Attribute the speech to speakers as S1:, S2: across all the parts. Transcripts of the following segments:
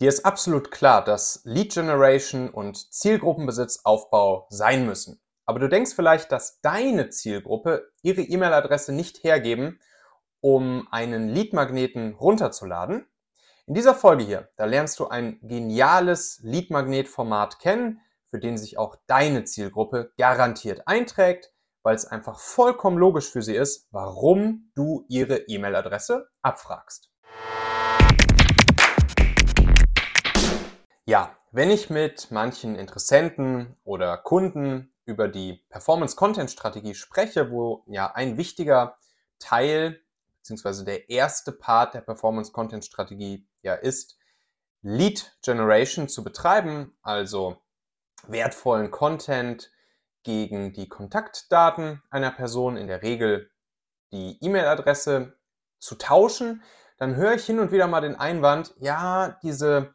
S1: Dir ist absolut klar, dass Lead Generation und Zielgruppenbesitzaufbau sein müssen. Aber du denkst vielleicht, dass deine Zielgruppe ihre E-Mail-Adresse nicht hergeben, um einen Lead-Magneten runterzuladen. In dieser Folge hier, da lernst du ein geniales Lead-Magnet-Format kennen, für den sich auch deine Zielgruppe garantiert einträgt, weil es einfach vollkommen logisch für sie ist, warum du ihre E-Mail-Adresse abfragst. Ja, wenn ich mit manchen Interessenten oder Kunden über die Performance-Content-Strategie spreche, wo ja ein wichtiger Teil beziehungsweise der erste Part der Performance-Content-Strategie ja ist, Lead Generation zu betreiben, also wertvollen Content gegen die Kontaktdaten einer Person, in der Regel die E-Mail-Adresse zu tauschen, dann höre ich hin und wieder mal den Einwand, ja, diese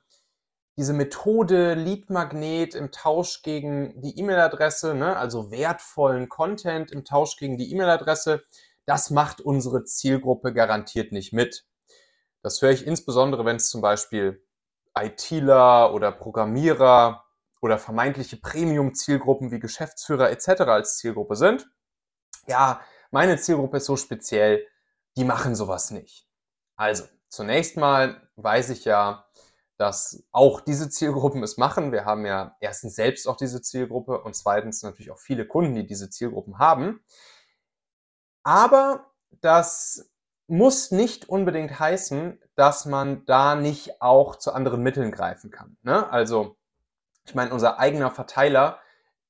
S1: diese Methode Lead Magnet im Tausch gegen die E-Mail-Adresse, ne, also wertvollen Content im Tausch gegen die E-Mail-Adresse, das macht unsere Zielgruppe garantiert nicht mit. Das höre ich insbesondere, wenn es zum Beispiel ITler oder Programmierer oder vermeintliche Premium-Zielgruppen wie Geschäftsführer etc. als Zielgruppe sind. Ja, meine Zielgruppe ist so speziell, die machen sowas nicht. Also, zunächst mal weiß ich ja, dass auch diese Zielgruppen es machen. Wir haben ja erstens selbst auch diese Zielgruppe und zweitens natürlich auch viele Kunden, die diese Zielgruppen haben. Aber das muss nicht unbedingt heißen, dass man da nicht auch zu anderen Mitteln greifen kann. Ne? Also, ich meine, unser eigener Verteiler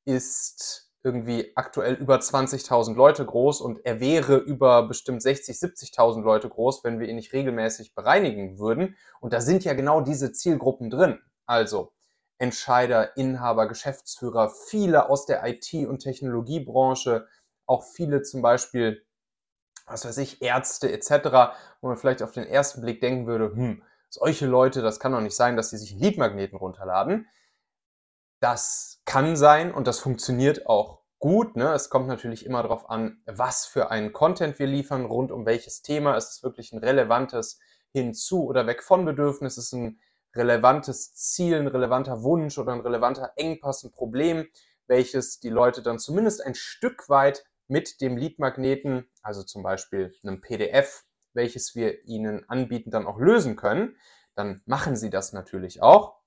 S1: ist irgendwie aktuell über 20.000 Leute groß und er wäre über bestimmt 60, 70.000 Leute groß, wenn wir ihn nicht regelmäßig bereinigen würden. Und da sind ja genau diese Zielgruppen drin. Also Entscheider, Inhaber, Geschäftsführer, viele aus der IT- und Technologiebranche, auch viele zum Beispiel, was weiß ich, Ärzte etc., wo man vielleicht auf den ersten Blick denken würde, hm, solche Leute, das kann doch nicht sein, dass sie sich einen Leadmagneten runterladen. Das kann sein und das funktioniert auch gut. Ne? Es kommt natürlich immer darauf an, was für einen Content wir liefern, rund um welches Thema. Ist es wirklich ein relevantes Hinzu- oder Weg von Bedürfnis? Ist es ein relevantes Ziel, ein relevanter Wunsch oder ein relevanter Engpass, ein Problem, welches die Leute dann zumindest ein Stück weit mit dem Leadmagneten, also zum Beispiel einem PDF, welches wir ihnen anbieten, dann auch lösen können, dann machen sie das natürlich auch.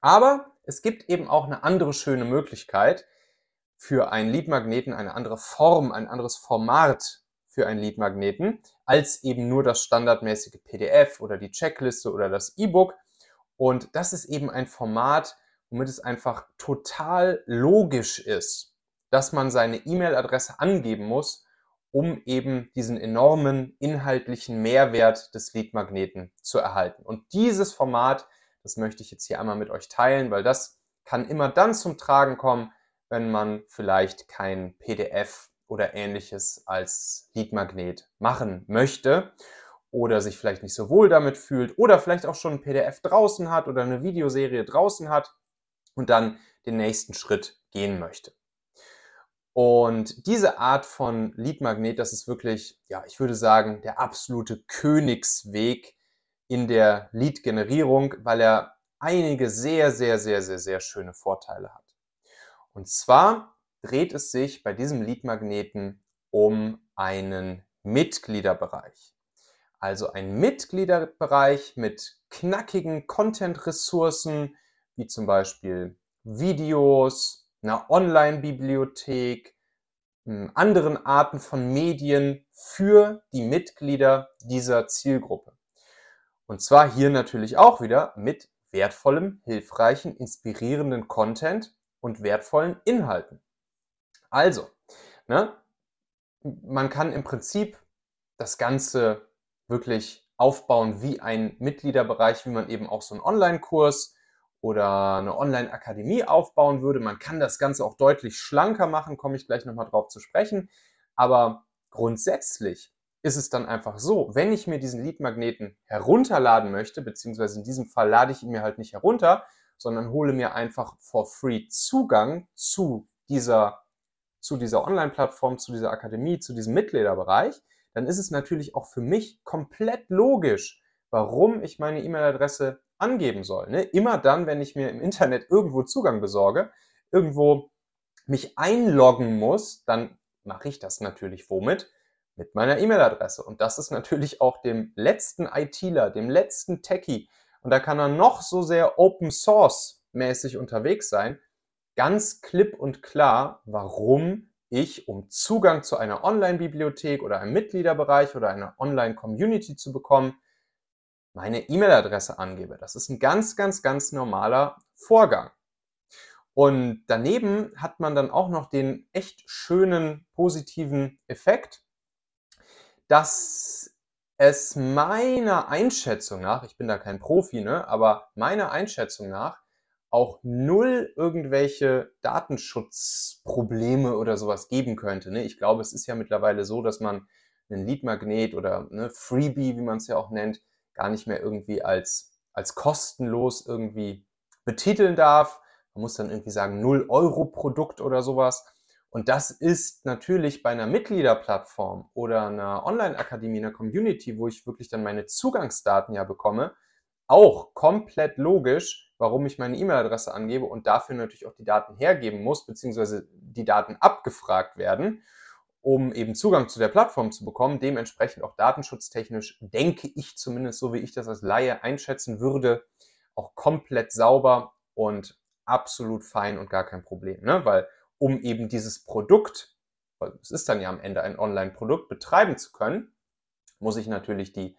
S1: Aber es gibt eben auch eine andere schöne Möglichkeit für einen Leadmagneten, eine andere Form, ein anderes Format für einen Leadmagneten, als eben nur das standardmäßige PDF oder die Checkliste oder das E-Book. Und das ist eben ein Format, womit es einfach total logisch ist, dass man seine E-Mail-Adresse angeben muss, um eben diesen enormen inhaltlichen Mehrwert des Leadmagneten zu erhalten. Und dieses Format das möchte ich jetzt hier einmal mit euch teilen, weil das kann immer dann zum Tragen kommen, wenn man vielleicht kein PDF oder ähnliches als Leadmagnet machen möchte oder sich vielleicht nicht so wohl damit fühlt oder vielleicht auch schon ein PDF draußen hat oder eine Videoserie draußen hat und dann den nächsten Schritt gehen möchte. Und diese Art von Leadmagnet, das ist wirklich, ja, ich würde sagen, der absolute Königsweg in der Lead-Generierung, weil er einige sehr, sehr, sehr, sehr, sehr schöne Vorteile hat. Und zwar dreht es sich bei diesem Lead-Magneten um einen Mitgliederbereich. Also ein Mitgliederbereich mit knackigen Content-Ressourcen, wie zum Beispiel Videos, einer Online-Bibliothek, hm, anderen Arten von Medien für die Mitglieder dieser Zielgruppe. Und zwar hier natürlich auch wieder mit wertvollem, hilfreichen, inspirierenden Content und wertvollen Inhalten. Also, ne, man kann im Prinzip das Ganze wirklich aufbauen wie ein Mitgliederbereich, wie man eben auch so einen Online-Kurs oder eine Online-Akademie aufbauen würde. Man kann das Ganze auch deutlich schlanker machen, komme ich gleich nochmal drauf zu sprechen. Aber grundsätzlich ist es dann einfach so, wenn ich mir diesen Lead-Magneten herunterladen möchte, beziehungsweise in diesem Fall lade ich ihn mir halt nicht herunter, sondern hole mir einfach for free Zugang zu dieser, zu dieser Online-Plattform, zu dieser Akademie, zu diesem Mitgliederbereich, dann ist es natürlich auch für mich komplett logisch, warum ich meine E-Mail-Adresse angeben soll. Ne? Immer dann, wenn ich mir im Internet irgendwo Zugang besorge, irgendwo mich einloggen muss, dann mache ich das natürlich womit? Mit meiner E-Mail-Adresse. Und das ist natürlich auch dem letzten ITler, dem letzten Techie, und da kann er noch so sehr Open Source mäßig unterwegs sein, ganz klipp und klar, warum ich, um Zugang zu einer Online-Bibliothek oder einem Mitgliederbereich oder einer Online-Community zu bekommen, meine E-Mail-Adresse angebe. Das ist ein ganz, ganz, ganz normaler Vorgang. Und daneben hat man dann auch noch den echt schönen positiven Effekt, dass es meiner Einschätzung nach, ich bin da kein Profi, ne, aber meiner Einschätzung nach auch null irgendwelche Datenschutzprobleme oder sowas geben könnte. Ne? Ich glaube, es ist ja mittlerweile so, dass man einen Leadmagnet oder ne, Freebie, wie man es ja auch nennt, gar nicht mehr irgendwie als, als kostenlos irgendwie betiteln darf. Man muss dann irgendwie sagen 0 Euro Produkt oder sowas. Und das ist natürlich bei einer Mitgliederplattform oder einer Online-Akademie, einer Community, wo ich wirklich dann meine Zugangsdaten ja bekomme, auch komplett logisch, warum ich meine E-Mail-Adresse angebe und dafür natürlich auch die Daten hergeben muss, beziehungsweise die Daten abgefragt werden, um eben Zugang zu der Plattform zu bekommen. Dementsprechend auch datenschutztechnisch denke ich zumindest, so wie ich das als Laie einschätzen würde, auch komplett sauber und absolut fein und gar kein Problem. Ne? Weil um eben dieses Produkt, weil es ist dann ja am Ende ein Online-Produkt, betreiben zu können, muss ich natürlich die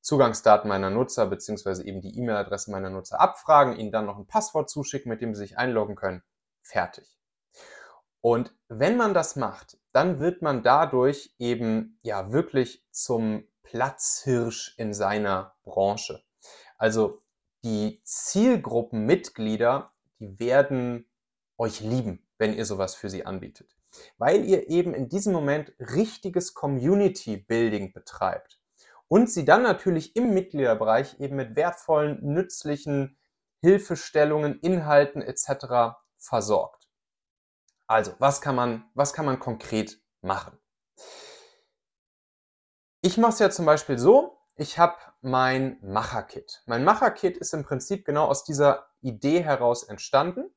S1: Zugangsdaten meiner Nutzer beziehungsweise eben die E-Mail-Adresse meiner Nutzer abfragen, ihnen dann noch ein Passwort zuschicken, mit dem sie sich einloggen können. Fertig. Und wenn man das macht, dann wird man dadurch eben ja wirklich zum Platzhirsch in seiner Branche. Also die Zielgruppenmitglieder, die werden euch lieben wenn ihr sowas für sie anbietet. Weil ihr eben in diesem Moment richtiges Community Building betreibt und sie dann natürlich im Mitgliederbereich eben mit wertvollen, nützlichen Hilfestellungen, Inhalten etc. versorgt. Also, was kann man, was kann man konkret machen? Ich mache es ja zum Beispiel so, ich habe mein Macher-Kit. Mein Macher-Kit ist im Prinzip genau aus dieser Idee heraus entstanden.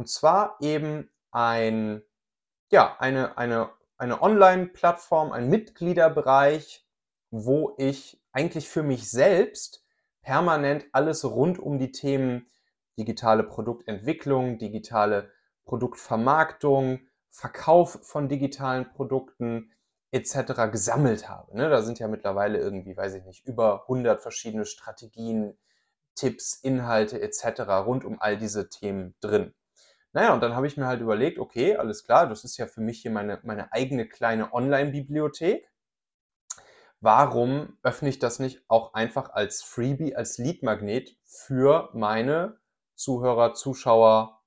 S1: Und zwar eben ein, ja, eine, eine, eine Online-Plattform, ein Mitgliederbereich, wo ich eigentlich für mich selbst permanent alles rund um die Themen digitale Produktentwicklung, digitale Produktvermarktung, Verkauf von digitalen Produkten etc. gesammelt habe. Ne? Da sind ja mittlerweile irgendwie, weiß ich nicht, über 100 verschiedene Strategien, Tipps, Inhalte etc. rund um all diese Themen drin. Naja, und dann habe ich mir halt überlegt, okay, alles klar, das ist ja für mich hier meine, meine eigene kleine Online-Bibliothek. Warum öffne ich das nicht auch einfach als Freebie, als Lead-Magnet für meine Zuhörer, Zuschauer,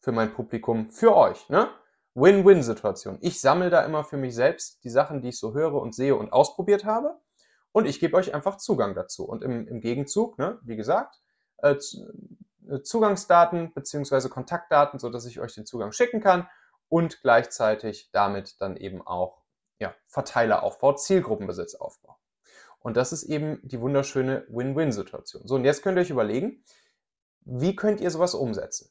S1: für mein Publikum, für euch? Ne? Win-Win-Situation. Ich sammle da immer für mich selbst die Sachen, die ich so höre und sehe und ausprobiert habe. Und ich gebe euch einfach Zugang dazu. Und im, im Gegenzug, ne, wie gesagt, äh, Zugangsdaten bzw. Kontaktdaten, sodass ich euch den Zugang schicken kann und gleichzeitig damit dann eben auch ja, Verteileraufbau, Zielgruppenbesitzaufbau. Und das ist eben die wunderschöne Win-Win-Situation. So, und jetzt könnt ihr euch überlegen, wie könnt ihr sowas umsetzen?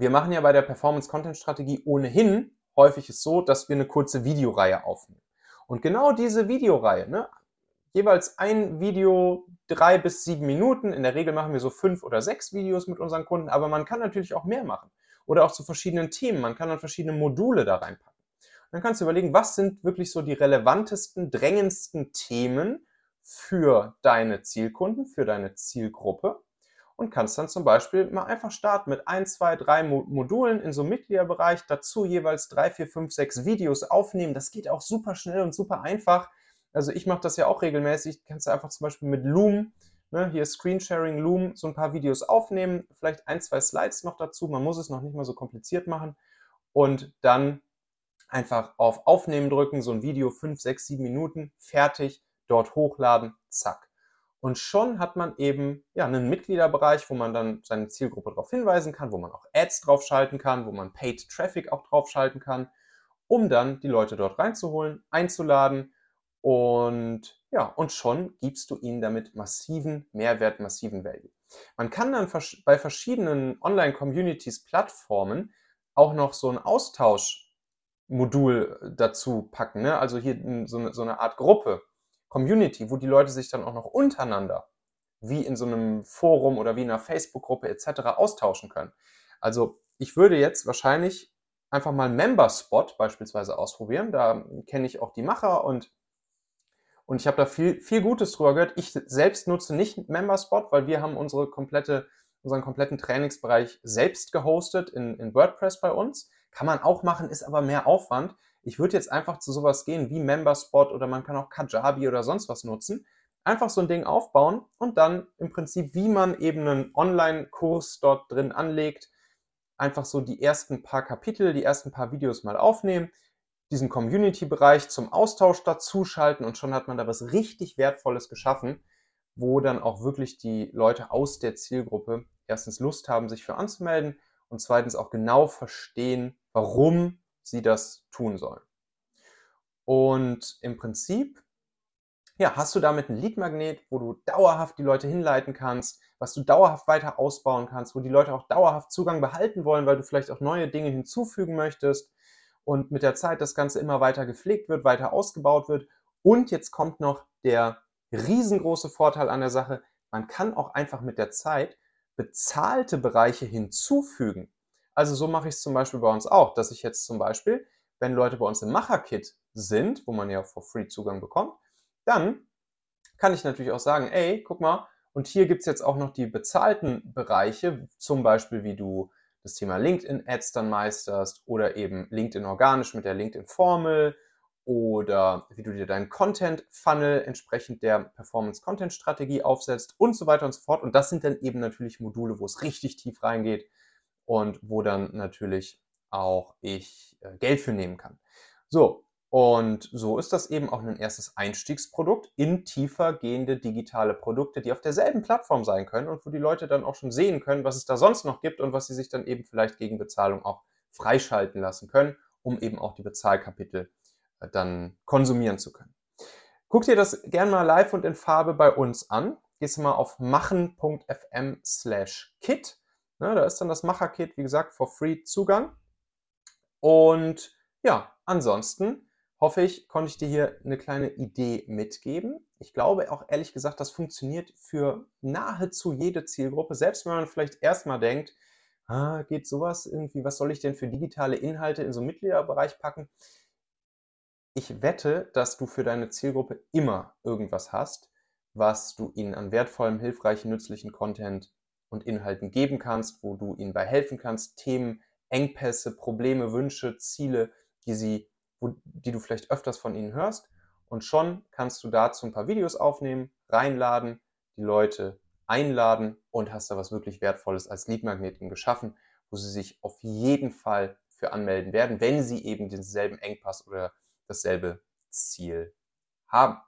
S1: wir machen ja bei der Performance-Content-Strategie ohnehin häufig es so, dass wir eine kurze Videoreihe aufnehmen. Und genau diese Videoreihe, ne, jeweils ein Video, drei bis sieben Minuten. In der Regel machen wir so fünf oder sechs Videos mit unseren Kunden, aber man kann natürlich auch mehr machen. Oder auch zu verschiedenen Themen. Man kann dann verschiedene Module da reinpacken. Dann kannst du überlegen, was sind wirklich so die relevantesten, drängendsten Themen für deine Zielkunden, für deine Zielgruppe und kannst dann zum Beispiel mal einfach starten mit ein, zwei, drei Modulen in so einem Mitgliederbereich, dazu jeweils drei, vier, fünf, sechs Videos aufnehmen. Das geht auch super schnell und super einfach. Also ich mache das ja auch regelmäßig. Kannst du einfach zum Beispiel mit Loom, ne, hier Screensharing, Loom, so ein paar Videos aufnehmen, vielleicht ein, zwei Slides noch dazu. Man muss es noch nicht mal so kompliziert machen und dann einfach auf Aufnehmen drücken, so ein Video, fünf, sechs, sieben Minuten, fertig, dort hochladen, zack. Und schon hat man eben ja, einen Mitgliederbereich, wo man dann seine Zielgruppe darauf hinweisen kann, wo man auch Ads draufschalten kann, wo man Paid Traffic auch draufschalten kann, um dann die Leute dort reinzuholen, einzuladen. Und ja, und schon gibst du ihnen damit massiven Mehrwert, massiven Value. Man kann dann bei verschiedenen Online-Communities, Plattformen auch noch so ein Austauschmodul dazu packen. Ne? Also hier so eine, so eine Art Gruppe Community, wo die Leute sich dann auch noch untereinander, wie in so einem Forum oder wie in einer Facebook-Gruppe etc. austauschen können. Also ich würde jetzt wahrscheinlich einfach mal Member-Spot beispielsweise ausprobieren. Da kenne ich auch die Macher und, und ich habe da viel, viel Gutes drüber gehört. Ich selbst nutze nicht Member-Spot, weil wir haben unsere komplette, unseren kompletten Trainingsbereich selbst gehostet in, in WordPress bei uns. Kann man auch machen, ist aber mehr Aufwand. Ich würde jetzt einfach zu sowas gehen wie Memberspot oder man kann auch Kajabi oder sonst was nutzen. Einfach so ein Ding aufbauen und dann im Prinzip, wie man eben einen Online-Kurs dort drin anlegt, einfach so die ersten paar Kapitel, die ersten paar Videos mal aufnehmen, diesen Community-Bereich zum Austausch dazuschalten und schon hat man da was richtig Wertvolles geschaffen, wo dann auch wirklich die Leute aus der Zielgruppe erstens Lust haben, sich für anzumelden und zweitens auch genau verstehen, warum sie das tun sollen. Und im Prinzip, ja, hast du damit ein Lead-Magnet, wo du dauerhaft die Leute hinleiten kannst, was du dauerhaft weiter ausbauen kannst, wo die Leute auch dauerhaft Zugang behalten wollen, weil du vielleicht auch neue Dinge hinzufügen möchtest und mit der Zeit das Ganze immer weiter gepflegt wird, weiter ausgebaut wird. Und jetzt kommt noch der riesengroße Vorteil an der Sache, man kann auch einfach mit der Zeit bezahlte Bereiche hinzufügen. Also so mache ich es zum Beispiel bei uns auch, dass ich jetzt zum Beispiel, wenn Leute bei uns im Macher-Kit sind, wo man ja for free Zugang bekommt, dann kann ich natürlich auch sagen, ey, guck mal, und hier gibt es jetzt auch noch die bezahlten Bereiche, zum Beispiel wie du das Thema LinkedIn-Ads dann meisterst oder eben LinkedIn organisch mit der LinkedIn-Formel oder wie du dir deinen Content-Funnel entsprechend der Performance-Content-Strategie aufsetzt und so weiter und so fort. Und das sind dann eben natürlich Module, wo es richtig tief reingeht und wo dann natürlich auch ich äh, Geld für nehmen kann. So, und so ist das eben auch ein erstes Einstiegsprodukt in tiefer gehende digitale Produkte, die auf derselben Plattform sein können und wo die Leute dann auch schon sehen können, was es da sonst noch gibt und was sie sich dann eben vielleicht gegen Bezahlung auch freischalten lassen können, um eben auch die Bezahlkapitel äh, dann konsumieren zu können. Guck dir das gerne mal live und in Farbe bei uns an. Gehst mal auf machen.fm slash kit Ne, da ist dann das Macher-Kit, wie gesagt, for free Zugang. Und ja, ansonsten hoffe ich, konnte ich dir hier eine kleine Idee mitgeben. Ich glaube auch ehrlich gesagt, das funktioniert für nahezu jede Zielgruppe. Selbst wenn man vielleicht erstmal denkt, ah, geht sowas irgendwie, was soll ich denn für digitale Inhalte in so einen Mitgliederbereich packen? Ich wette, dass du für deine Zielgruppe immer irgendwas hast, was du ihnen an wertvollem, hilfreichen, nützlichen Content und Inhalten geben kannst, wo du ihnen bei helfen kannst, Themen, Engpässe, Probleme, Wünsche, Ziele, die, sie, wo, die du vielleicht öfters von ihnen hörst. Und schon kannst du dazu ein paar Videos aufnehmen, reinladen, die Leute einladen und hast da was wirklich Wertvolles als Leadmagneten geschaffen, wo sie sich auf jeden Fall für anmelden werden, wenn sie eben denselben Engpass oder dasselbe Ziel haben.